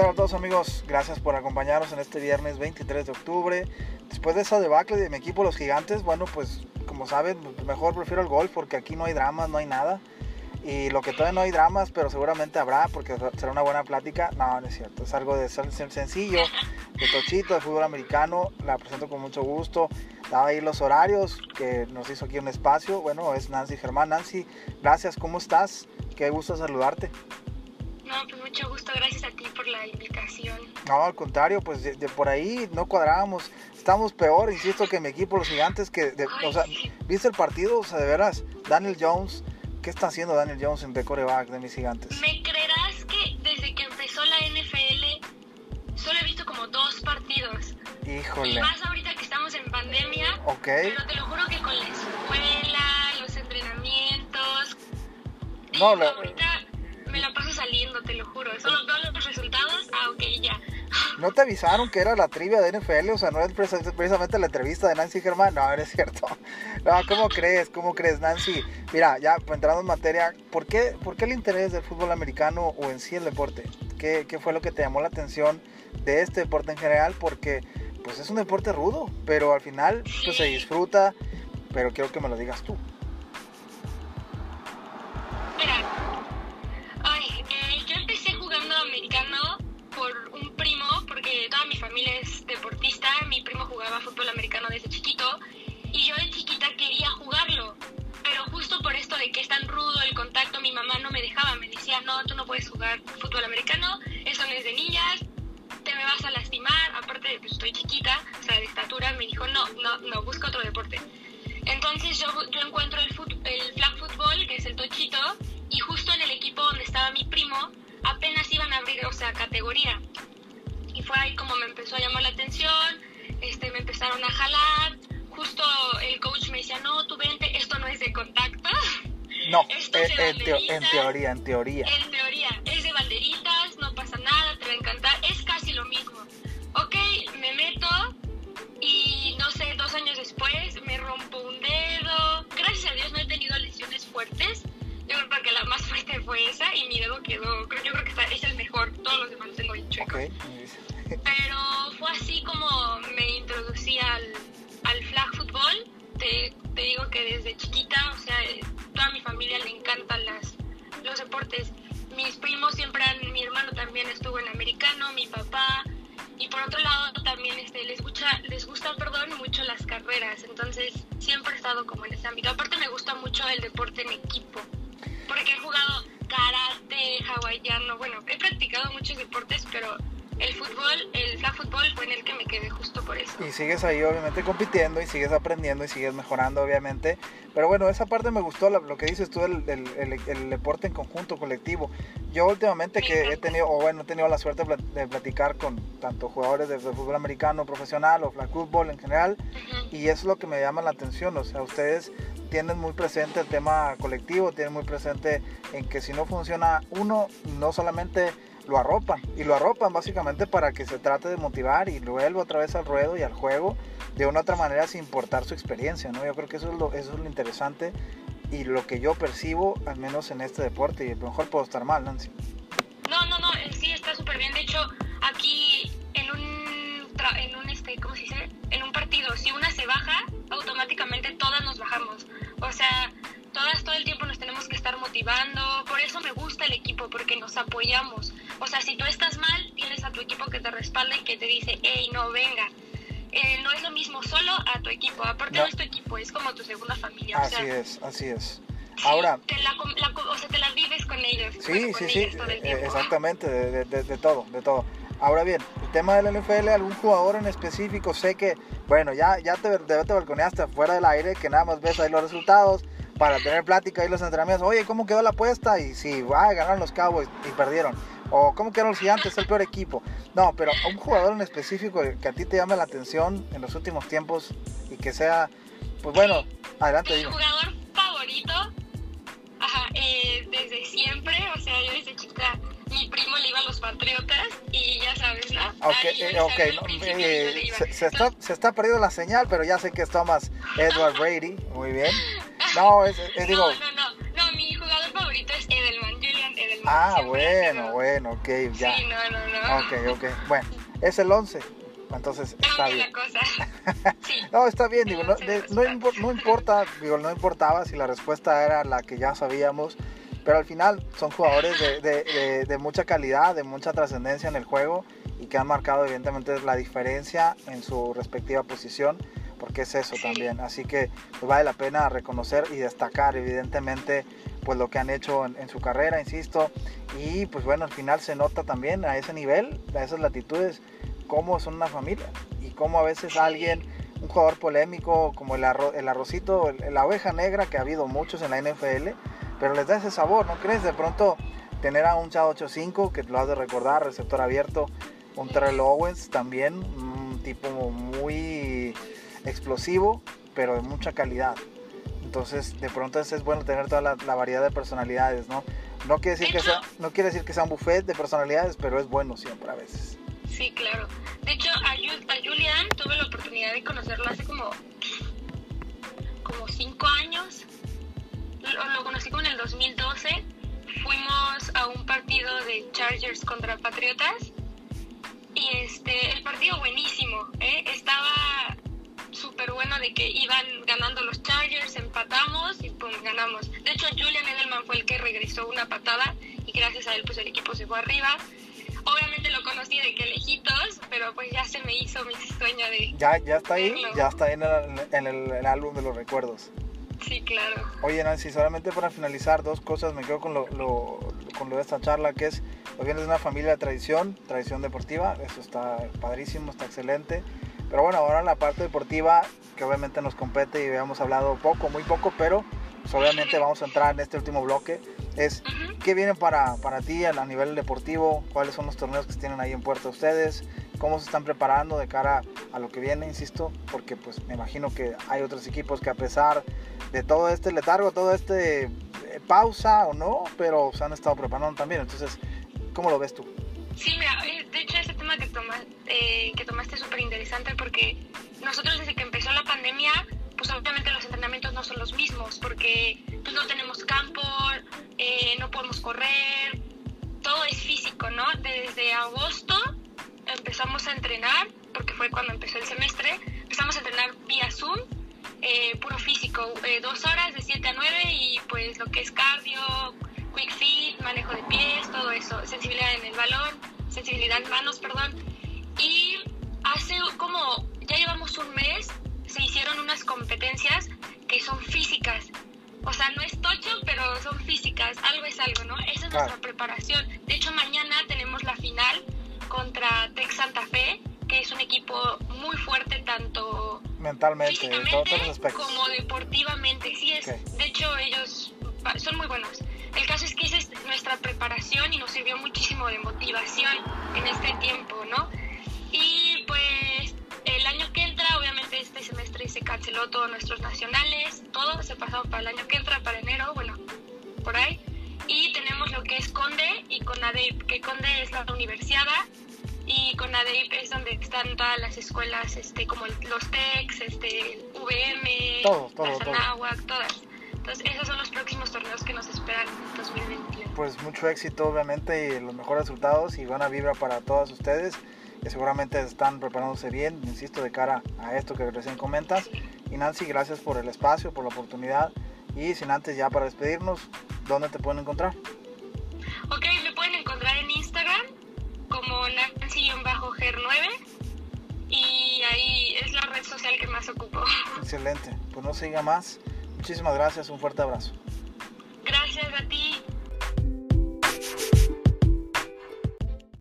tal a todos amigos? Gracias por acompañarnos en este viernes 23 de octubre. Después de esa debacle de mi equipo Los Gigantes, bueno, pues como saben, mejor prefiero el golf porque aquí no hay dramas, no hay nada. Y lo que todavía no hay dramas, pero seguramente habrá porque será una buena plática. No, no es cierto. Es algo de sencillo, de tochito, de fútbol americano. La presento con mucho gusto. Daba ahí los horarios que nos hizo aquí un espacio. Bueno, es Nancy Germán. Nancy, gracias. ¿Cómo estás? Qué gusto saludarte. No, pues mucho gusto. Gracias a ti por la invitación. No, al contrario, pues de, por ahí no cuadrábamos. Estamos peor, insisto, que mi equipo, los gigantes, que, o sea, ¿viste el partido? O sea, de veras, Daniel Jones ¿Qué está haciendo Daniel Jones en de coreback de mis gigantes? ¿Me creerás que desde que empezó la NFL solo he visto como dos partidos? Híjole. Y más ahorita que estamos en pandemia. Ok. Pero te lo juro que con la escuela, los entrenamientos. No, ahorita ¿No te avisaron que era la trivia de NFL? O sea, no es precisamente la entrevista de Nancy Germán. No, no es cierto. No, ¿cómo crees? ¿Cómo crees, Nancy? Mira, ya pues, entrando en materia, ¿por qué, ¿por qué el interés del fútbol americano o en sí el deporte? ¿Qué, ¿Qué fue lo que te llamó la atención de este deporte en general? Porque pues es un deporte rudo, pero al final pues, se disfruta. Pero quiero que me lo digas tú. Familia es deportista, mi primo jugaba fútbol americano desde chiquito y yo de chiquita quería jugarlo, pero justo por esto de que es tan rudo el contacto, mi mamá no me dejaba, me decía, no, tú no puedes jugar fútbol americano, eso no es de niñas, te me vas a lastimar, aparte pues estoy chiquita, o sea, de estatura, me dijo, no, no, no, busca otro deporte. Entonces yo, yo encuentro el, el flag football, que es el tochito, y justo en el equipo donde estaba mi primo, apenas iban a abrir, o sea, categoría y fue ahí como me empezó a llamar la atención, este, me empezaron a jalar, justo el coach me decía, no, tú vente, esto no es de contacto. No, esto es eh, en, en, teoría, en teoría. En teoría, es de banderitas, no pasa nada, te va a encantar, mi papá, y por otro lado también este, les, gusta, les gustan perdón, mucho las carreras, entonces siempre he estado como en ese ámbito. Aparte me gusta mucho el deporte en equipo, porque he jugado karate, hawaiano, bueno, he practicado muchos deportes, pero el fútbol, el flag fútbol fue en el que me quedé justo por eso. Y sigues ahí obviamente compitiendo y sigues aprendiendo y sigues mejorando obviamente. Pero bueno, esa parte me gustó, lo que dices tú, el, el, deporte en conjunto, colectivo. Yo últimamente que he tenido, o bueno, he tenido la suerte de platicar con tanto jugadores de, fútbol americano profesional o flag fútbol en general, y eso es lo que me llama la atención, o sea, ustedes tienen muy presente el tema colectivo, tienen muy presente en que si no funciona uno, no solamente lo arropan y lo arropan básicamente para que se trate de motivar y vuelva otra vez al ruedo y al juego de una otra manera sin importar su experiencia, ¿no? Yo creo que eso es lo, eso es lo interesante y lo que yo percibo, al menos en este deporte, y a lo mejor puedo estar mal, Nancy. No, no, no, sí está súper bien. De hecho, aquí en un, en un este, ¿cómo se dice? En un partido, si una se baja, automáticamente todas nos bajamos. O sea, todas todo el tiempo nos tenemos que estar motivando. Por eso me gusta el equipo, porque nos apoyamos. O sea, si tú estás mal, tienes a tu equipo que te respalda y que te dice, hey, no, venga. Eh, no es lo mismo solo a tu equipo. Aparte no. es tu equipo, es como tu segunda familia. Así es, así es. Ahora. Te la, o sea, te la vives con ellos. Sí, sí, sí. Eh, exactamente, de, de, de, todo, de todo. Ahora bien, el tema del NFL, algún jugador en específico, sé que, bueno, ya, ya te, te, te balconeaste fuera del aire, que nada más ves ahí los resultados, para tener plática y los entrenamientos. Oye, ¿cómo quedó la apuesta? Y si, ah, ganaron los Cowboys y perdieron. O ¿cómo quedaron los gigantes? Es el peor equipo. No, pero un jugador en específico que a ti te llame la atención en los últimos tiempos y que sea, pues bueno, adelante. Mi jugador favorito, ajá, eh, desde siempre, o sea, yo desde chica mi primo le iba a los Patriotas y ya sabes, ¿no? Ok, eh, okay no, eh, se, se, está, se está perdiendo la señal, pero ya sé que es Thomas Edward Brady, muy bien. No, es, digo... No, no, Ah, bueno, bueno, ok, ya. Sí, no, no, no. Ok, ok. Bueno, es el 11. Entonces está bien. Sí. No, está bien, digo, no, de- no, no importa, digo, no importaba si la respuesta era la que ya sabíamos, pero al final son jugadores de, de- de- de mucha calidad, de mucha trascendencia en el juego y que han marcado evidentemente la diferencia en su respectiva posición, porque es eso Sí. también. Así que pues, vale la pena reconocer y destacar evidentemente pues lo que han hecho en, su carrera, insisto, y pues bueno, al final se nota también a ese nivel, a esas latitudes, cómo son una familia y cómo a veces alguien, un jugador polémico como el, arro- el arrocito, la oveja negra, que ha habido muchos en la NFL, pero les da ese sabor, ¿no crees? De pronto tener a un Chad 85, que lo has de recordar, receptor abierto, un Terrell Owens también, un tipo muy explosivo, pero de mucha calidad. Entonces, de pronto es, bueno tener toda la, la variedad de personalidades, ¿no? No quiere, decir que sea, no quiere decir que sea un buffet de personalidades, pero es bueno siempre a veces. Sí, claro. De hecho, a, Ju- a Julian tuve la oportunidad de conocerlo hace como, como cinco años. Lo, lo conocí como en el 2012. Fuimos a un partido de Chargers contra Patriotas. Y este, el partido buenísimo, ¿eh? Estaba de que iban ganando los Chargers, empatamos y pum, ganamos. De hecho, Julian Edelman fue el que regresó una patada y gracias a él pues el equipo se fue arriba. Obviamente lo conocí de que lejitos, pero pues ya se me hizo mi sueño de... Ya, ya está ahí, Verlo. ya está ahí en el, en el- el álbum de los recuerdos. Sí, claro. Oye Nancy, solamente para finalizar dos cosas, me quedo con lo, lo- con lo de esta charla, que es, lo vienes de una familia de tradición, tradición deportiva, eso está padrísimo, está excelente. Pero bueno, ahora la parte deportiva, que obviamente nos compete y habíamos hablado poco, muy poco, pero pues, obviamente vamos a entrar en este último bloque, es Ujú. ¿Qué viene para, para ti a, a nivel deportivo? ¿Cuáles son los torneos que tienen ahí en puerta ustedes? ¿Cómo se están preparando de cara a lo que viene, insisto? Porque pues me imagino que hay otros equipos que a pesar de todo este letargo, todo este eh, pausa o no, pero se han estado preparando también. Entonces, ¿cómo lo ves tú? Sí, mira, eh, de hecho ese tema que, toma, eh, que tomaste es súper interesante porque nosotros desde que empezó la pandemia, pues obviamente los entrenamientos no son los mismos porque pues no tenemos campo, eh, no podemos correr, todo es físico, ¿no? Desde agosto empezamos a entrenar, porque fue cuando empezó el semestre, empezamos a entrenar vía Zoom, eh, puro físico, eh, dos horas de 7 a 9 y pues lo que es cardio, quick fit, manejo de pies, todo eso, sensibilidad en el balón, sensibilidad en manos, perdón. Y hace como, ya llevamos un mes, se hicieron unas competencias que son físicas. O sea, no es tocho, pero son físicas, algo es algo, ¿no? Esa es nuestra preparación. De hecho, mañana tenemos la final contra Tech Santa Fe, que es un equipo muy fuerte tanto Mentalmente, físicamente todos los como deportivamente. Sí, es. Ok. De hecho, ellos son muy buenos. El caso es que esa es nuestra preparación y nos sirvió muchísimo de motivación en este tiempo, ¿no? Y pues el año que entra, obviamente este semestre se canceló todos nuestros nacionales, todo se pasó para el año que entra, para enero, bueno, por ahí. Y tenemos lo que es Conde y Conadeip, que Conde es la universidad y Conadeip es donde están todas las escuelas, este, como los TECs, este, el VM, Todo, todo, la todo. Sanáhuac, todas. Entonces, esos son los próximos torneos que nos esperan en 2021. Pues mucho éxito, obviamente, y los mejores resultados y buena vibra para todos ustedes, que seguramente están preparándose bien, insisto, de cara a esto que recién comentas. Y Nancy, gracias por el espacio, por la oportunidad. Y sin antes ya para despedirnos, ¿dónde te pueden encontrar? Ok, me pueden encontrar en Instagram como Nancy-Ger9 y ahí es la red social que más ocupo. Excelente. Pues no se diga más. Muchísimas gracias, un fuerte abrazo.